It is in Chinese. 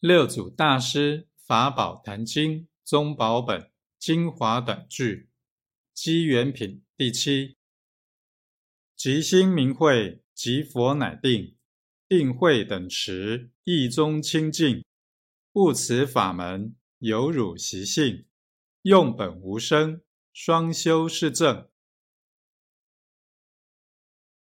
六祖大师《法宝坛经》宗宝本精华短句，机缘品第七。即心明慧，即佛乃定，定慧等持，意中清净，不辞法门，有辱习性，用本无生，双修是正。